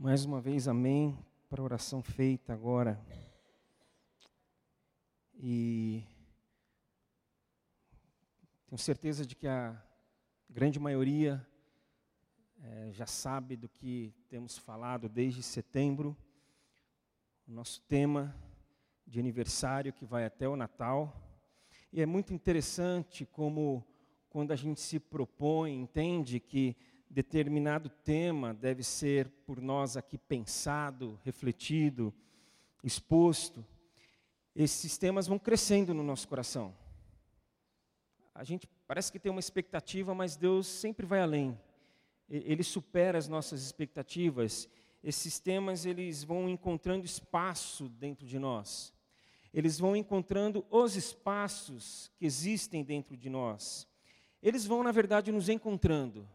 Mais uma vez, amém, para a oração feita agora. E tenho certeza de que a grande maioria é, já sabe do que temos falado desde setembro. O nosso tema de aniversário que vai até o Natal. E é muito interessante como, quando a gente se propõe, entende que determinado tema deve ser por nós aqui pensado, refletido, exposto, esses temas vão crescendo no nosso coração. A gente parece que tem uma expectativa, mas Deus sempre vai além. Ele supera as nossas expectativas. Esses temas eles vão encontrando espaço dentro de nós. Eles vão encontrando os espaços que existem dentro de nós. Eles vão, na verdade, nos encontrando.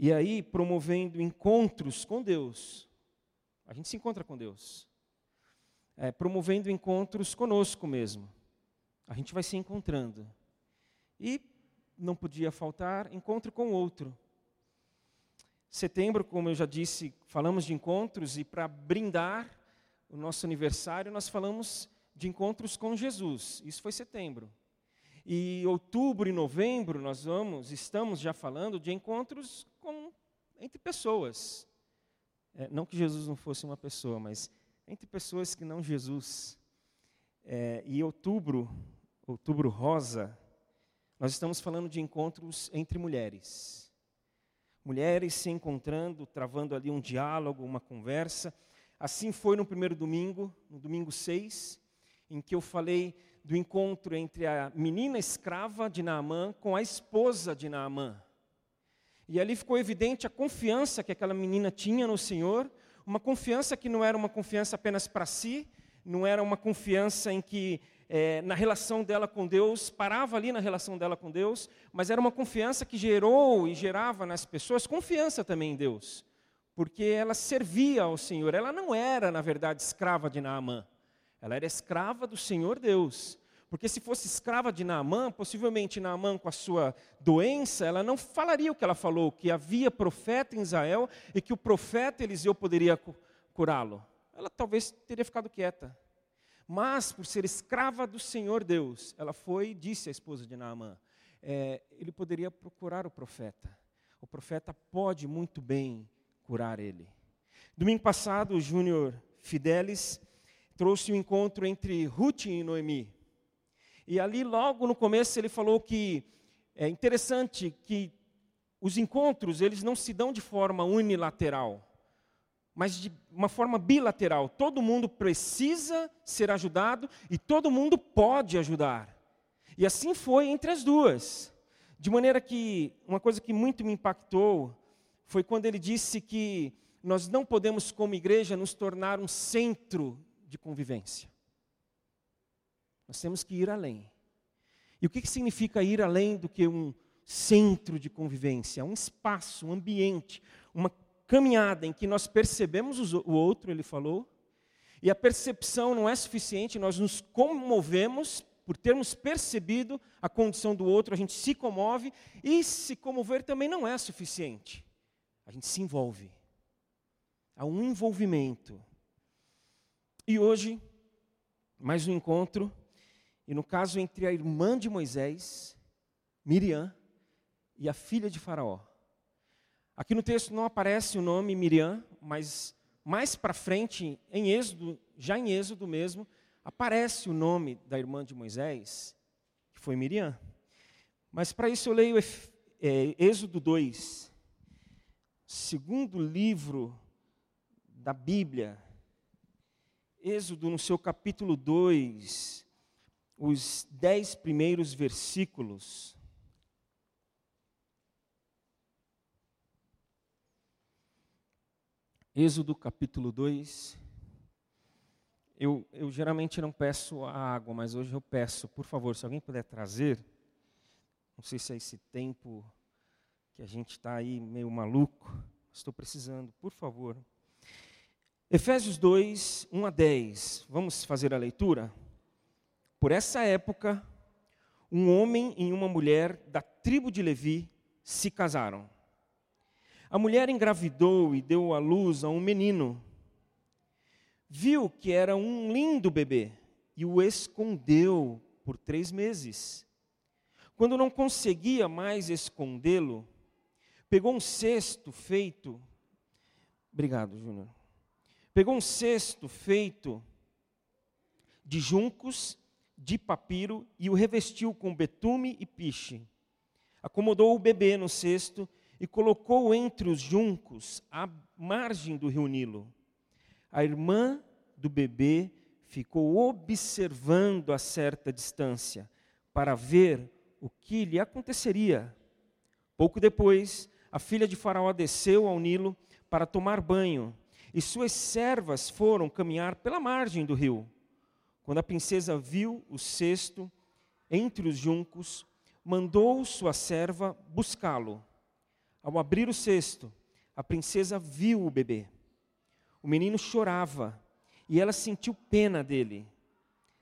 E aí, promovendo encontros com Deus. A gente se encontra com Deus. É, promovendo encontros conosco mesmo. A gente vai se encontrando. E não podia faltar encontro com o outro. Setembro, como eu já disse, falamos de encontros e para brindar o nosso aniversário, nós falamos de encontros com Jesus. Isso foi setembro. E outubro e novembro nós vamos, estamos já falando de encontros entre pessoas. É, não que Jesus não fosse uma pessoa, mas entre pessoas que não Jesus. É, e outubro, outubro rosa, nós estamos falando de encontros entre mulheres. Mulheres se encontrando, travando ali um diálogo, uma conversa. Assim foi no primeiro domingo, no domingo 6, em que eu falei do encontro entre a menina escrava de Naamã com a esposa de Naamã. E ali ficou evidente a confiança que aquela menina tinha no Senhor, uma confiança que não era uma confiança apenas para si, não era uma confiança em que é, na relação dela com Deus, parava ali na relação dela com Deus, mas era uma confiança que gerou e gerava nas pessoas confiança também em Deus, porque ela servia ao Senhor. Ela não era, na verdade, escrava de Naamã. Ela era escrava do Senhor Deus. Porque se fosse escrava de Naamã, possivelmente Naamã com a sua doença, ela não falaria o que ela falou, que havia profeta em Israel e que o profeta Eliseu poderia curá-lo. Ela talvez teria ficado quieta. Mas, por ser escrava do Senhor Deus, ela foi e disse à esposa de Naamã, é, ele poderia procurar o profeta. O profeta pode muito bem curar ele. Domingo passado, o Júnior Fidelis trouxe o um encontro entre Ruth e Noemi. E ali, logo no começo, ele falou que é interessante que os encontros, eles não se dão de forma unilateral, mas de uma forma bilateral. Todo mundo precisa ser ajudado e todo mundo pode ajudar. E assim foi entre as duas. De maneira que, uma coisa que muito me impactou foi quando ele disse que nós não podemos, como igreja, nos tornar um centro de convivência. Nós temos que ir além. E o que, que significa ir além do que um centro de convivência? Um espaço, um ambiente, uma caminhada em que nós percebemos o outro, ele falou, e a percepção não é suficiente, nós nos comovemos por termos percebido a condição do outro, a gente se comove, e se comover também não é suficiente. A gente se envolve. Há um envolvimento. E hoje, mais um encontro, e no caso entre a irmã de Moisés, Miriam, e a filha de Faraó. Aqui no texto não aparece o nome Miriam, mas mais para frente, em Êxodo, já em Êxodo mesmo, aparece o nome da irmã de Moisés, que foi Miriam. Mas para isso eu leio é, Êxodo 2, segundo livro da Bíblia, Êxodo, no seu capítulo 2, os dez primeiros versículos. Êxodo capítulo 2. Eu, eu geralmente não peço a água, mas hoje eu peço, por favor, se alguém puder trazer. Não sei se é esse tempo que a gente está aí meio maluco. Estou precisando, por favor. Efésios 2, 1 a 10. Vamos fazer a leitura? Por essa época, um homem e uma mulher da tribo de Levi se casaram. A mulher engravidou e deu à luz a um menino. Viu que era um lindo bebê e o escondeu por três meses. Quando não conseguia mais escondê-lo, pegou um cesto feito. Obrigado, Júnior. Pegou um cesto feito de juncos, de papiro e o revestiu com betume e piche. Acomodou o bebê no cesto e colocou entre os juncos, à margem do rio Nilo. A irmã do bebê ficou observando a certa distância para ver o que lhe aconteceria. Pouco depois, a filha de Faraó desceu ao Nilo para tomar banho, e suas servas foram caminhar pela margem do rio. Quando a princesa viu o cesto entre os juncos, mandou sua serva buscá-lo. Ao abrir o cesto, a princesa viu o bebê. O menino chorava e ela sentiu pena dele.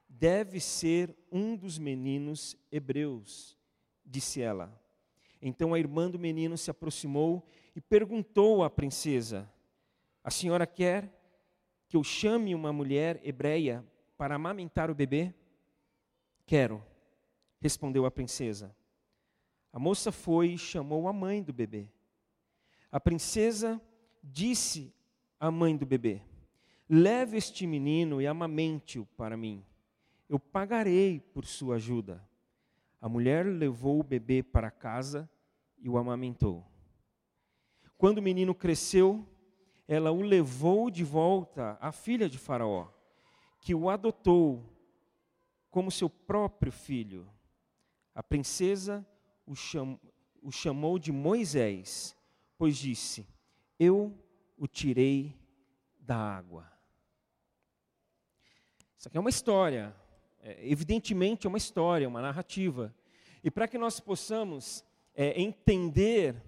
Deve ser um dos meninos hebreus, disse ela. Então a irmã do menino se aproximou e perguntou à princesa: A senhora quer que eu chame uma mulher hebreia para amamentar o bebê? Quero, respondeu a princesa. A moça foi e chamou a mãe do bebê. A princesa disse à mãe do bebê: Leve este menino e amamente-o para mim. Eu pagarei por sua ajuda. A mulher levou o bebê para casa e o amamentou. Quando o menino cresceu, ela o levou de volta à filha de Faraó, que o adotou como seu próprio filho. A princesa o, cham, o chamou de Moisés, pois disse: Eu o tirei da água. Isso aqui é uma história, é, evidentemente é uma história, uma narrativa. E para que nós possamos é, entender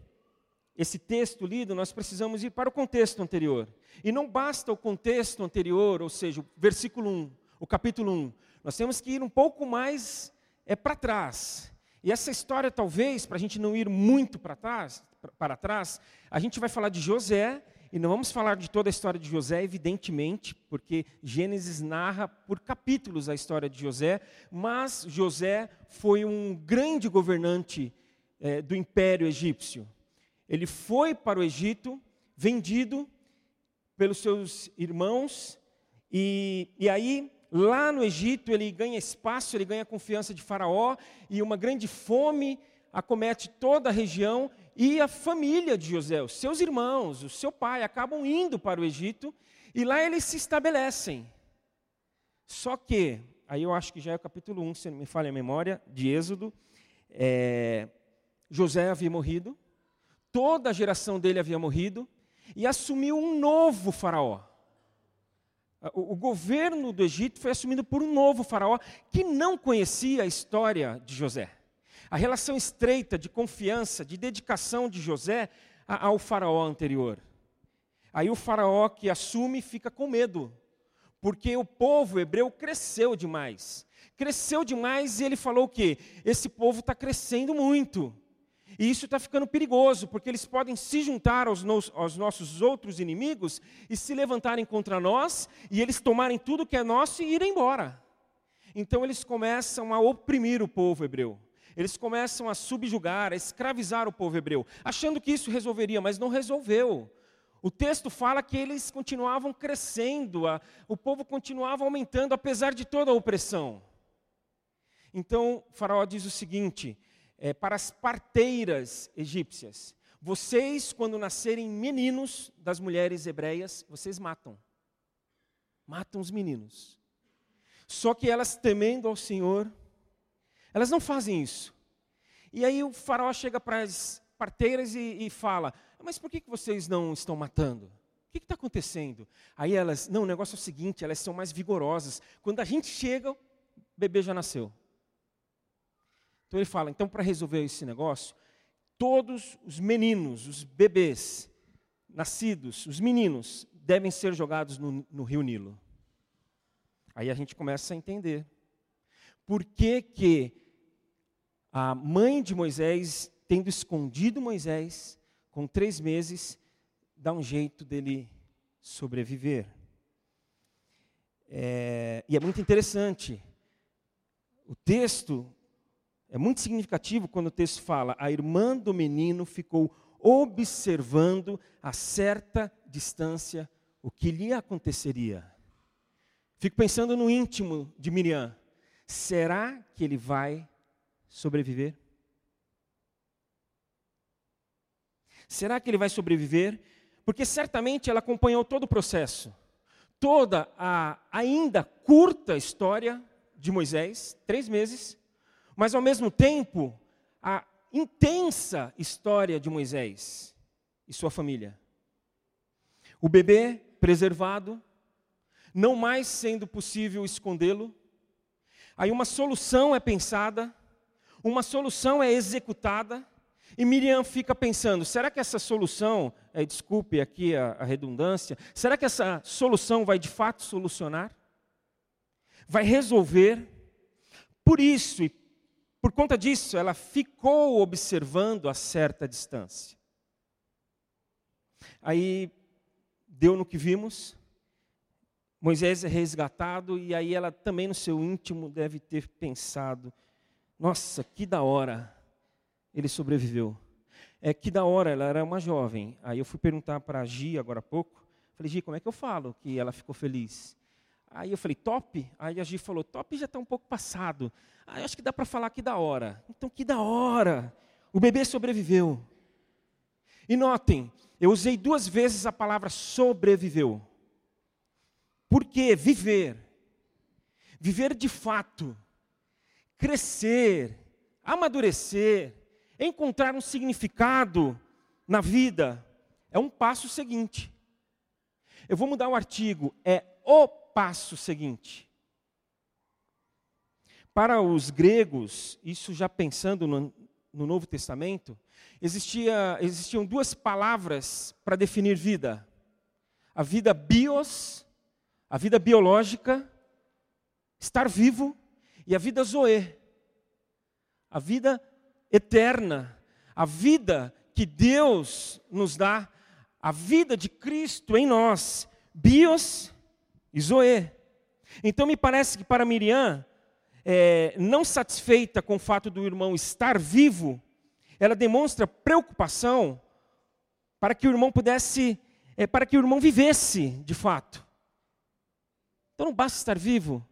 esse texto lido, nós precisamos ir para o contexto anterior. E não basta o contexto anterior, ou seja, o versículo 1, o capítulo 1. Nós temos que ir um pouco mais é, para trás. E essa história, talvez, para a gente não ir muito para trás, para trás, a gente vai falar de José e não vamos falar de toda a história de José, evidentemente, porque Gênesis narra por capítulos a história de José, mas José foi um grande governante é, do Império Egípcio. Ele foi para o Egito, vendido pelos seus irmãos, e, e aí, lá no Egito, ele ganha espaço, ele ganha confiança de Faraó, e uma grande fome acomete toda a região, e a família de José, os seus irmãos, o seu pai, acabam indo para o Egito e lá eles se estabelecem. Só que, aí eu acho que já é o capítulo 1, se não me falha a memória, de Êxodo, é, José havia morrido, toda a geração dele havia morrido, e assumiu um novo faraó. O, o governo do Egito foi assumido por um novo faraó que não conhecia a história de José a relação estreita de confiança, de dedicação de José ao faraó anterior. Aí o faraó que assume fica com medo, porque o povo hebreu cresceu demais. Cresceu demais e ele falou o quê? Esse povo está crescendo muito. E isso está ficando perigoso, porque eles podem se juntar aos, nos, aos, nossos outros inimigos e se levantarem contra nós, e eles tomarem tudo que é nosso e irem embora. Então eles começam a oprimir o povo hebreu eles começam a subjugar, a escravizar o povo hebreu, achando que isso resolveria, mas não resolveu. O texto fala que eles continuavam crescendo, a, o povo continuava aumentando, apesar de toda a opressão. Então, Faraó diz o seguinte: é, para as parteiras egípcias, vocês, quando nascerem meninos das mulheres hebreias, vocês matam. Matam os meninos. Só que elas, temendo ao Senhor, elas não fazem isso. E aí o faraó chega para as parteiras e, e fala: Mas por que, que vocês não estão matando? O que está acontecendo? Aí elas, não, o negócio é o seguinte, elas são mais vigorosas. Quando a gente chega, o bebê já nasceu. Então ele fala, então para resolver esse negócio, todos os meninos, os bebês nascidos, os meninos, devem ser jogados no, no rio Nilo. Aí a gente começa a entender por que, que a mãe de Moisés, tendo escondido Moisés, com três meses, dá um jeito dele sobreviver. É, e é muito interessante. O texto é muito significativo quando o texto fala: a irmã do menino ficou observando a certa distância o que lhe aconteceria. Fico pensando no íntimo de Miriam. Será que ele vai sobreviver? Será que ele vai sobreviver? Porque certamente ela acompanhou todo o processo, toda a ainda curta história de Moisés, três meses, mas ao mesmo tempo a intensa história de Moisés e sua família. O bebê preservado, não mais sendo possível escondê-lo. Aí uma solução é pensada, uma solução é executada, e Miriam fica pensando: será que essa solução, é, desculpe aqui a, a redundância, será que essa solução vai de fato solucionar? Vai resolver? Por isso e por conta disso, ela ficou observando a certa distância. Aí deu no que vimos, Moisés é resgatado, e aí ela também no seu íntimo deve ter pensado: nossa, que da hora ele sobreviveu. É que da hora, ela era uma jovem. Aí eu fui perguntar para a Gi agora há pouco. Falei, Gi, como é que eu falo que ela ficou feliz? Aí eu falei, top? Aí a Gi falou, top já está um pouco passado. Aí acho que dá para falar que da hora. Então, que da hora! O bebê sobreviveu. E notem, eu usei duas vezes a palavra sobreviveu. Por quê? Viver. Viver de fato. Crescer. Amadurecer encontrar um significado na vida, é um passo seguinte. Eu vou mudar o artigo, é o passo seguinte. Para os gregos, isso já pensando no, no Novo Testamento, existia, existiam duas palavras para definir vida: a vida bios, a vida biológica, estar vivo, e a vida zoe, a vida eterna, a vida que Deus nos dá, a vida de Cristo em nós, bios zoe. Então me parece que para Miriam, é, não satisfeita com o fato do irmão estar vivo, ela demonstra preocupação para que o irmão pudesse, é, para que o irmão vivesse de fato. Então não basta estar vivo,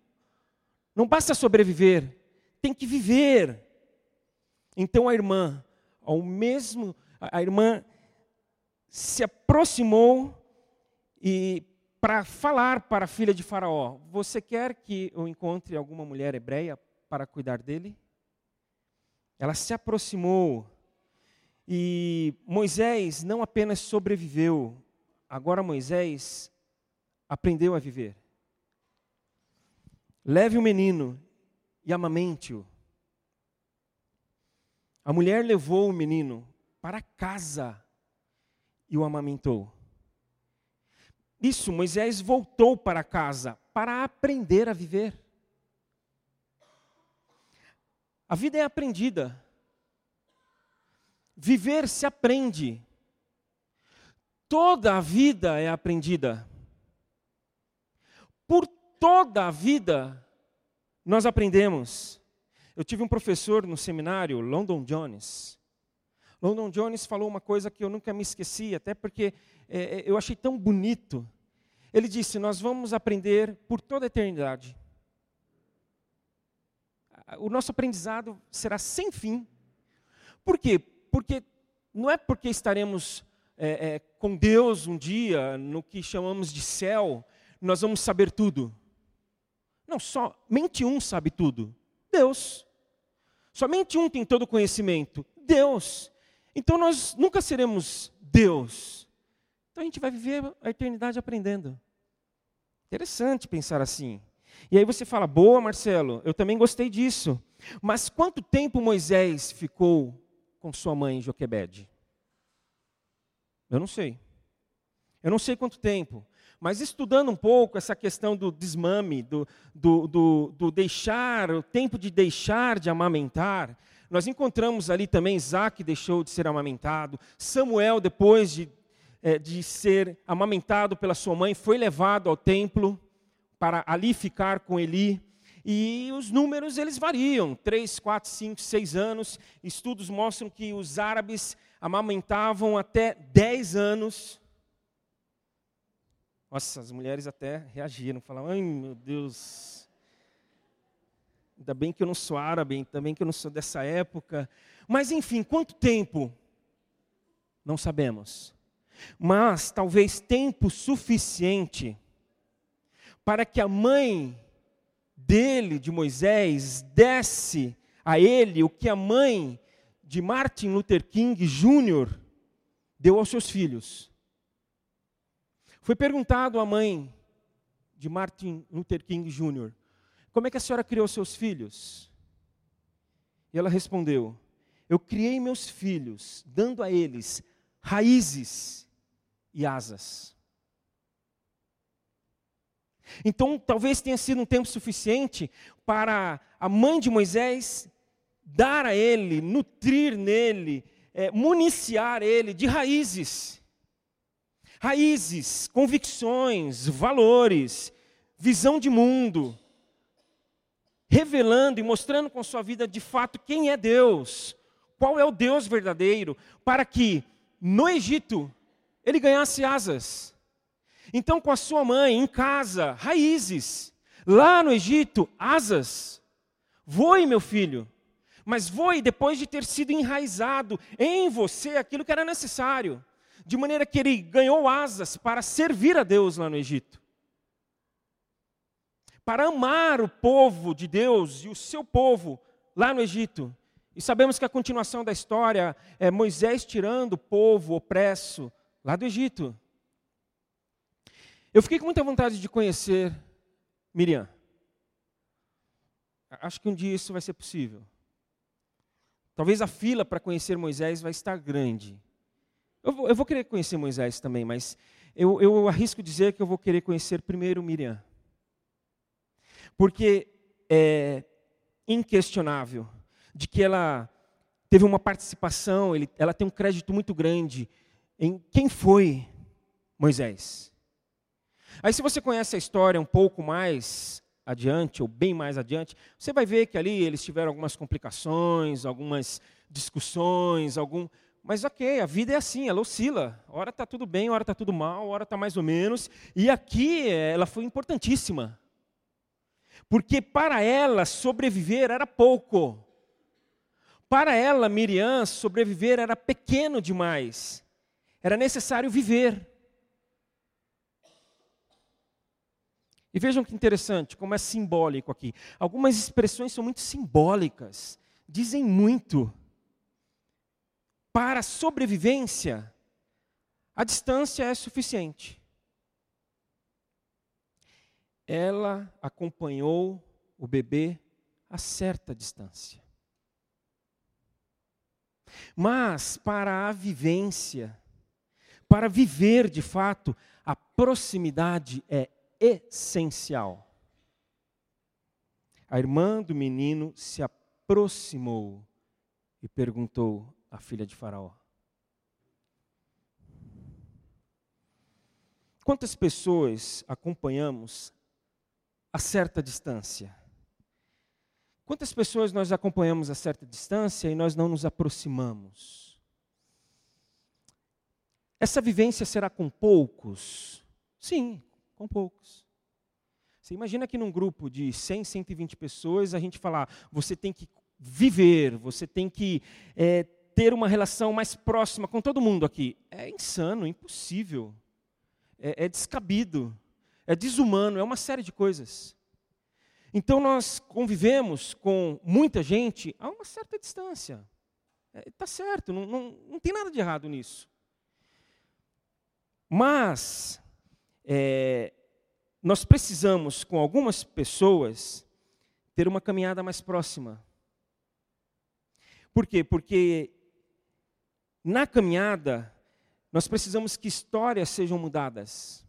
não basta sobreviver, tem que viver. Então a irmã, ao mesmo, a irmã se aproximou e para falar para a filha de Faraó: Você quer que eu encontre alguma mulher hebreia para cuidar dele? Ela se aproximou e Moisés não apenas sobreviveu, agora Moisés aprendeu a viver. Leve o menino e amamente-o. A mulher levou o menino para casa e o amamentou. Isso, Moisés voltou para casa para aprender a viver. A vida é aprendida. Viver se aprende. Toda a vida é aprendida. Por toda a vida nós aprendemos. Eu tive um professor no seminário, London Jones. London Jones falou uma coisa que eu nunca me esqueci, até porque é, é, eu achei tão bonito. Ele disse: Nós vamos aprender por toda a eternidade. O nosso aprendizado será sem fim. Por quê? Porque não é porque estaremos é, é, com Deus um dia, no que chamamos de céu, nós vamos saber tudo. Não, somente um sabe tudo: Deus. Somente um tem todo o conhecimento: Deus. Então nós nunca seremos Deus. Então a gente vai viver a eternidade aprendendo. Interessante pensar assim. E aí você fala, boa, Marcelo, eu também gostei disso. Mas quanto tempo Moisés ficou com sua mãe Joquebede? Eu não sei. Eu não sei quanto tempo. Mas estudando um pouco essa questão do desmame, do, do, do, do deixar, o tempo de deixar de amamentar, Nós encontramos ali também Isaac deixou de ser amamentado, Samuel, depois de, é, de ser amamentado pela sua mãe, foi levado ao templo para ali ficar com Eli. E os números eles variam, 3, 4, 5, 6 anos. Estudos mostram que os árabes amamentavam até 10 anos. Nossa, as mulheres até reagiram, falavam, ai meu Deus, ainda bem que eu não sou árabe, ainda bem que eu não sou dessa época. Mas enfim, quanto tempo? Não sabemos. Mas talvez tempo suficiente para que a mãe dele, de Moisés, desse a ele o que a mãe de Martin Luther King Jr. deu aos seus filhos. Foi perguntado à mãe de Martin Luther King Jr. como é que a senhora criou seus filhos? E ela respondeu: Eu criei meus filhos dando a eles raízes e asas. Então, talvez tenha sido um tempo suficiente para a mãe de Moisés dar a ele, nutrir nele, é, municiar ele de raízes. Raízes, convicções, valores, visão de mundo, revelando e mostrando com sua vida de fato quem é Deus, qual é o Deus verdadeiro, para que no Egito ele ganhasse asas então, com a sua mãe, em casa, raízes. Lá no Egito, asas. Voe, meu filho. Mas voe depois de ter sido enraizado em você aquilo que era necessário. De maneira que ele ganhou asas para servir a Deus lá no Egito. Para amar o povo de Deus e o seu povo lá no Egito. E sabemos que a continuação da história é Moisés tirando o povo opresso lá do Egito. Eu fiquei com muita vontade de conhecer Miriam. Acho que um dia isso vai ser possível. Talvez a fila para conhecer Moisés vai estar grande. Eu vou, eu vou querer conhecer Moisés também, mas eu, eu, arrisco dizer que eu vou querer conhecer primeiro Miriam. Porque é inquestionável de que ela teve uma participação, ele, ela tem um crédito muito grande em quem foi Moisés. Aí, se você conhece a história um pouco mais adiante, ou bem mais adiante, você vai ver que ali eles tiveram algumas complicações, algumas discussões, algum. Mas ok, a vida é assim, ela oscila. Hora está tudo bem, hora está tudo mal, hora está mais ou menos. E aqui ela foi importantíssima. Porque para ela sobreviver era pouco. Para ela, Miriam, sobreviver era pequeno demais. Era necessário viver. E vejam que interessante, como é simbólico aqui. Algumas expressões são muito simbólicas, dizem muito. Para a sobrevivência, a distância é suficiente. Ela acompanhou o bebê a certa distância. Mas para a vivência, para viver de fato, a proximidade é essencial. A irmã do menino se aproximou e perguntou à filha de Faraó: Quantas pessoas acompanhamos a certa distância? Quantas pessoas nós acompanhamos a certa distância e nós não nos aproximamos? Essa vivência será com poucos? Sim, com poucos. Você imagina que num grupo de 100, 120 pessoas, a gente falar, você tem que viver, você tem que é, ter uma relação mais próxima com todo mundo aqui. É insano, impossível. É, é descabido, é desumano, é uma série de coisas. Então nós convivemos com muita gente a uma certa distância. Está é, tá certo, não, não, não tem nada de errado nisso. Mas é, nós precisamos, com algumas pessoas, ter uma caminhada mais próxima. Por quê? Porque na caminhada, nós precisamos que histórias sejam mudadas.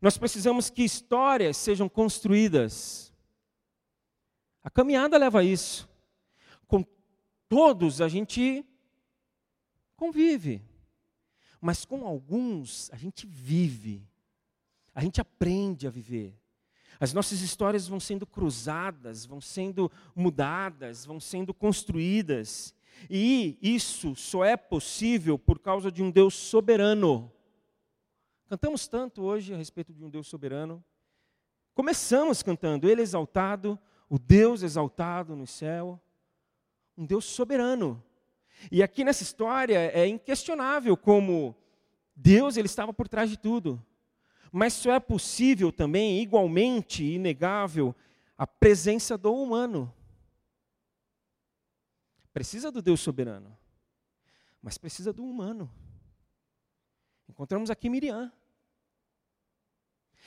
Nós precisamos que histórias sejam construídas. A caminhada leva a isso. com todos a gente convive, mas com alguns a gente vive, a gente aprende a viver. As nossas histórias vão sendo cruzadas, vão sendo mudadas, vão sendo construídas. E isso só é possível por causa de um Deus soberano. Cantamos tanto hoje a respeito de um Deus soberano. Começamos cantando Ele exaltado, o Deus exaltado no céu, um Deus soberano. E aqui nessa história é inquestionável como Deus ele estava por trás de tudo. Mas só é possível também, igualmente inegável, a presença do humano. Precisa do Deus soberano, mas precisa do humano. Encontramos aqui Miriam.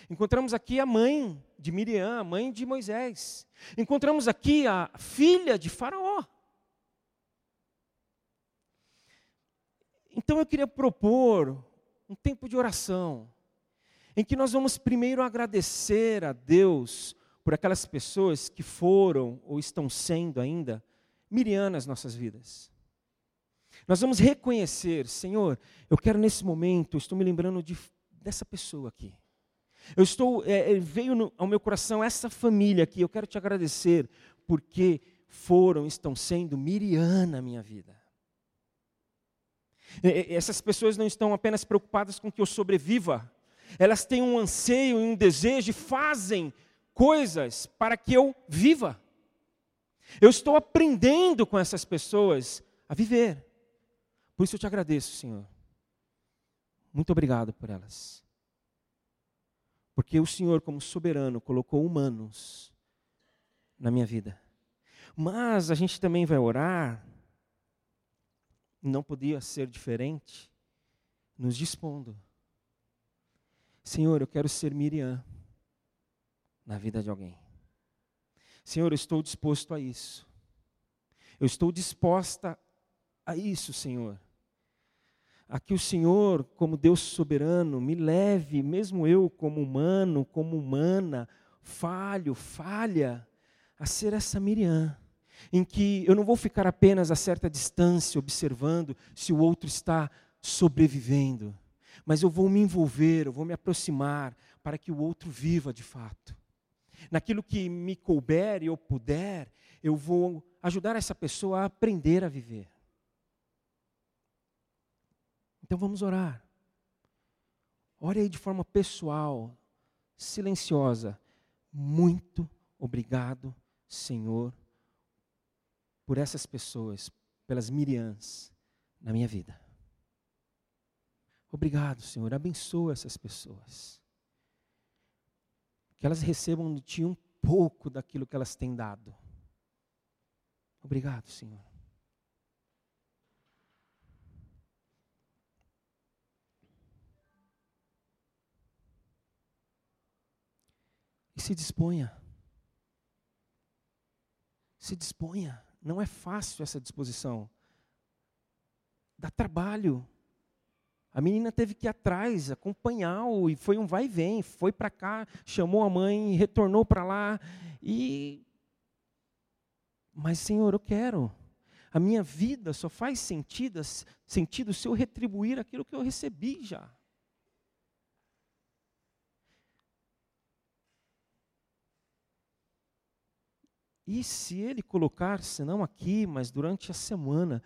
Encontramos aqui a mãe de Miriam, a mãe de Moisés. Encontramos aqui a filha de Faraó. Então eu queria propor um tempo de oração, em que nós vamos primeiro agradecer a Deus por aquelas pessoas que foram ou estão sendo ainda Miriam nas nossas vidas. Nós vamos reconhecer, Senhor, eu quero nesse momento, estou me lembrando de, dessa pessoa aqui. Eu estou, é, veio no, ao meu coração essa família aqui, eu quero te agradecer, porque foram, estão sendo Miriam na minha vida. Essas pessoas não estão apenas preocupadas com que eu sobreviva, elas têm um anseio e um desejo e fazem coisas para que eu viva. Eu estou aprendendo com essas pessoas a viver. Por isso eu te agradeço, Senhor. Muito obrigado por elas. Porque o Senhor, como soberano, colocou humanos na minha vida. Mas a gente também vai orar, não podia ser diferente, nos dispondo. Senhor, eu quero ser Miriam na vida de alguém. Senhor, eu estou disposto a isso. Eu estou disposta a isso, Senhor. A que o Senhor, como Deus soberano, me leve, mesmo eu, como humano, como humana, falho, falha, a ser essa Miriam, em que eu não vou ficar apenas a certa distância observando se o outro está sobrevivendo, mas eu vou me envolver, eu vou me aproximar para que o outro viva de fato naquilo que me couber e eu puder, eu vou ajudar essa pessoa a aprender a viver. Então vamos orar. Ore aí de forma pessoal, silenciosa. Muito obrigado, Senhor, por essas pessoas, pelas Miriams na minha vida. Obrigado, Senhor. Abençoa essas pessoas que elas recebam de Ti um pouco daquilo que elas têm dado. Obrigado, Senhor. E se disponha. Se disponha. Não é fácil essa disposição. Dá trabalho. A menina teve que ir atrás, acompanhar, e foi um vai e vem, foi para cá, chamou a mãe, retornou para lá. E. Mas, Senhor, eu quero. A minha vida só faz sentido, sentido se eu retribuir aquilo que eu recebi já. E se ele colocar, se não aqui, mas durante a semana,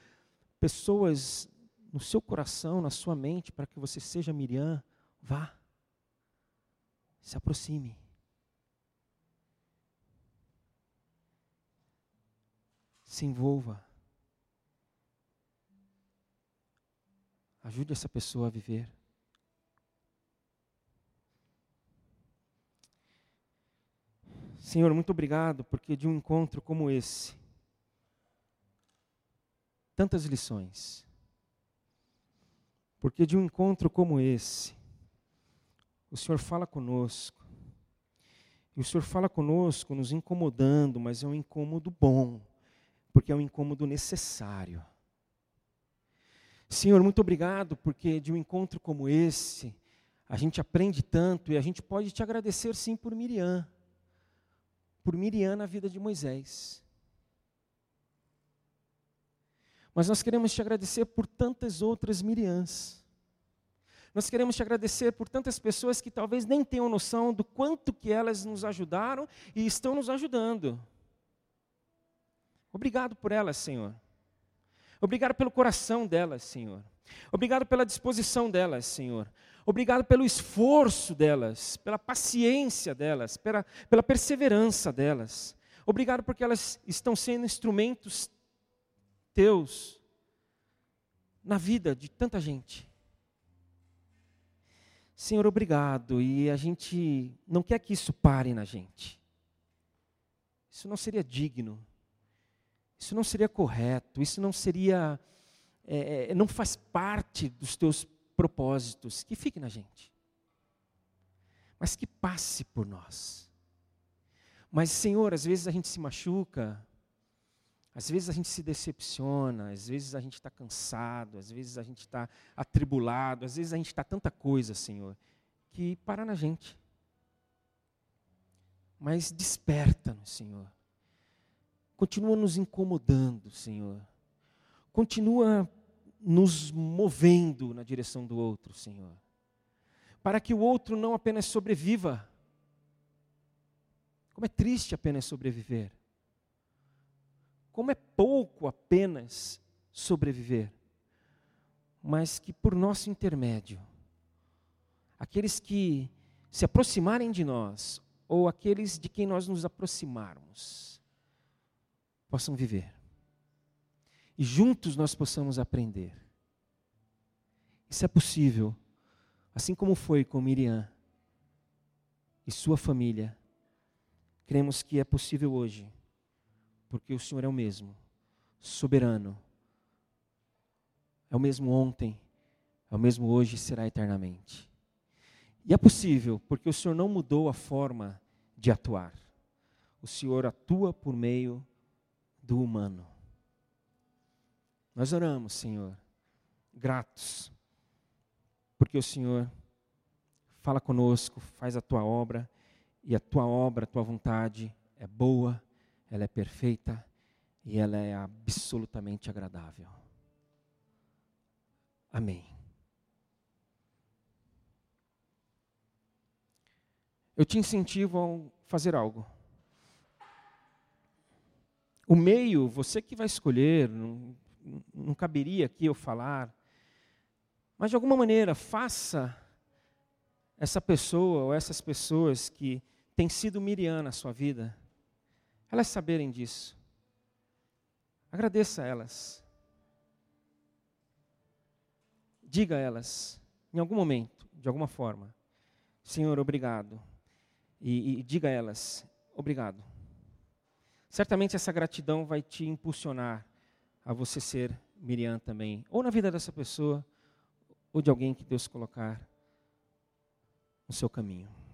pessoas no seu coração, na sua mente, para que você seja Miriam, vá. Se aproxime. Se envolva. Ajude essa pessoa a viver. Senhor, muito obrigado, porque de um encontro como esse, tantas lições. Porque de um encontro como esse, o Senhor fala conosco. E o Senhor fala conosco nos incomodando, mas é um incômodo bom, porque é um incômodo necessário. Senhor, muito obrigado, porque de um encontro como esse, a gente aprende tanto e a gente pode te agradecer sim por Miriam, por Miriam na vida de Moisés. Mas nós queremos te agradecer por tantas outras Miriams. Nós queremos te agradecer por tantas pessoas que talvez nem tenham noção do quanto que elas nos ajudaram e estão nos ajudando. Obrigado por elas, Senhor. Obrigado pelo coração delas, Senhor. Obrigado pela disposição delas, Senhor. Obrigado pelo esforço delas, pela paciência delas, pela, pela perseverança delas. Obrigado porque elas estão sendo instrumentos teus na vida de tanta gente. Senhor, obrigado. E a gente não quer que isso pare na gente. Isso não seria digno. Isso não seria correto. Isso não seria. É, é, não faz parte dos teus propósitos. Que fique na gente. Mas que passe por nós. Mas, Senhor, às vezes a gente se machuca. Às vezes a gente se decepciona, às vezes a gente está cansado, às vezes a gente está atribulado, às vezes a gente está tanta coisa, Senhor, que para na gente. Mas desperta-nos, Senhor. Continua nos incomodando, Senhor. Continua nos movendo na direção do outro, Senhor. Para que o outro não apenas sobreviva. Como é triste apenas sobreviver como é pouco apenas sobreviver, mas que por nosso intermédio, aqueles que se aproximarem de nós, ou aqueles de quem nós nos aproximarmos, possam viver. E juntos nós possamos aprender. Isso é possível, assim como foi com Miriam e sua família. Cremos que é possível hoje porque o Senhor é o mesmo, soberano. É o mesmo ontem, é o mesmo hoje e será eternamente. E é possível, porque o Senhor não mudou a forma de atuar. O Senhor atua por meio do humano. Nós oramos, Senhor, gratos, porque o Senhor fala conosco, faz a tua obra, e a tua obra, a tua vontade é boa, ela é perfeita e ela é absolutamente agradável. Amém. Eu te incentivo a fazer algo. O meio, você que vai escolher, não, não caberia aqui eu falar, mas de alguma maneira, faça essa pessoa ou essas pessoas que têm sido Miriam na sua vida, elas saberem disso. Agradeça a elas. Diga a elas, em algum momento, de alguma forma, Senhor, obrigado. E, e diga a elas, obrigado. Certamente essa gratidão vai te impulsionar a você ser Miriam também, ou na vida dessa pessoa, ou de alguém que Deus colocar no seu caminho.